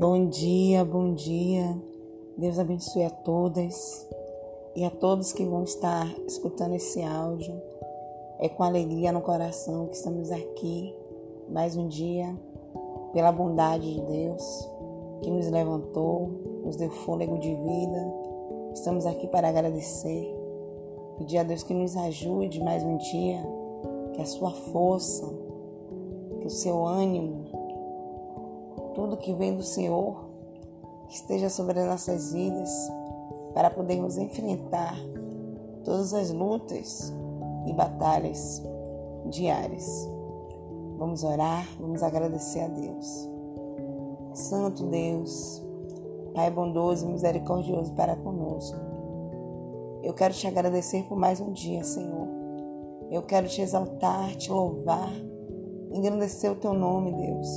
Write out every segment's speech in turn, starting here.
Bom dia, bom dia. Deus abençoe a todas e a todos que vão estar escutando esse áudio. É com alegria no coração que estamos aqui mais um dia, pela bondade de Deus que nos levantou, nos deu fôlego de vida. Estamos aqui para agradecer. Pedir a Deus que nos ajude mais um dia, que a sua força, que o seu ânimo, tudo que vem do Senhor esteja sobre as nossas vidas para podermos enfrentar todas as lutas e batalhas diárias. Vamos orar, vamos agradecer a Deus. Santo Deus, Pai bondoso e misericordioso para conosco. Eu quero te agradecer por mais um dia, Senhor. Eu quero te exaltar, te louvar, engrandecer o teu nome, Deus,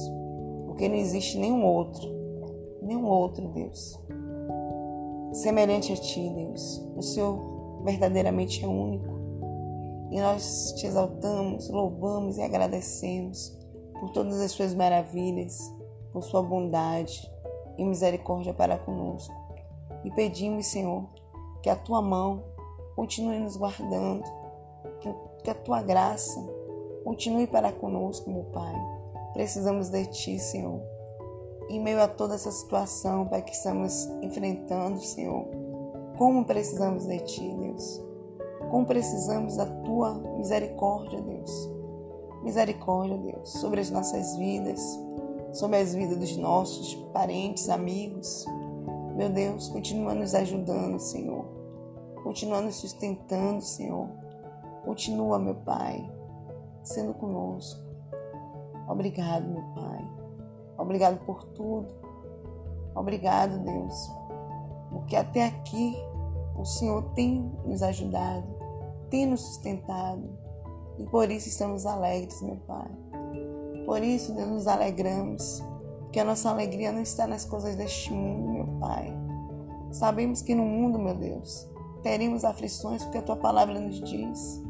porque não existe nenhum outro, nenhum outro, Deus, semelhante a ti, Deus. O Senhor verdadeiramente é único. E nós te exaltamos, louvamos e agradecemos por todas as suas maravilhas, por sua bondade e misericórdia para conosco. E pedimos, Senhor, que a tua mão continue nos guardando, que a tua graça continue para conosco, meu Pai. Precisamos de ti, Senhor. Em meio a toda essa situação, Pai, que estamos enfrentando, Senhor, como precisamos de ti, Deus. Como precisamos da tua misericórdia, Deus. Misericórdia, Deus, sobre as nossas vidas, sobre as vidas dos nossos parentes, amigos. Meu Deus, continua nos ajudando, Senhor. Continua nos sustentando, Senhor. Continua, meu Pai, sendo conosco. Obrigado, meu Pai. Obrigado por tudo. Obrigado, Deus, porque até aqui o Senhor tem nos ajudado, tem nos sustentado e por isso estamos alegres, meu Pai. Por isso, Deus, nos alegramos, que a nossa alegria não está nas coisas deste mundo, meu Pai. Sabemos que no mundo, meu Deus, teremos aflições, porque a tua palavra nos diz.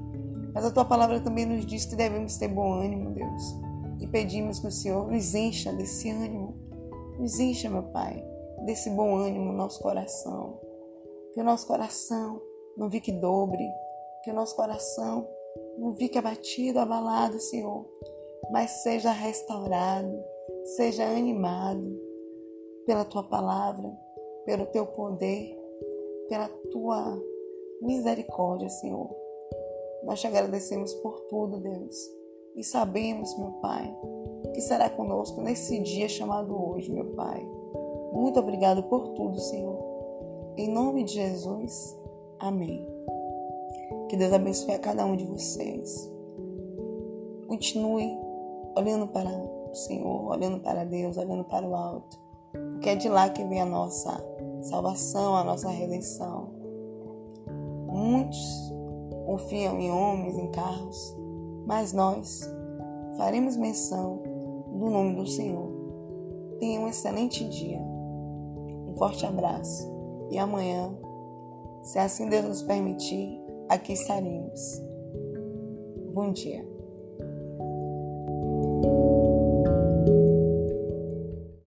Mas a tua palavra também nos diz que devemos ter bom ânimo, Deus. E pedimos que o Senhor nos encha desse ânimo. Nos encha, meu Pai, desse bom ânimo no nosso coração. Que o nosso coração não fique dobre. Que o nosso coração não fique abatido, abalado, Senhor mas seja restaurado, seja animado pela tua palavra, pelo teu poder, pela tua misericórdia, Senhor. Nós te agradecemos por tudo, Deus, e sabemos, meu Pai, que será conosco nesse dia chamado hoje, meu Pai. Muito obrigado por tudo, Senhor. Em nome de Jesus, amém. Que Deus abençoe a cada um de vocês. Continue olhando para o Senhor, olhando para Deus, olhando para o alto, porque é de lá que vem a nossa salvação, a nossa redenção. Muitos confiam em homens, em carros, mas nós faremos menção do nome do Senhor. Tenha um excelente dia, um forte abraço e amanhã, se assim Deus nos permitir, aqui estaremos. Bom dia.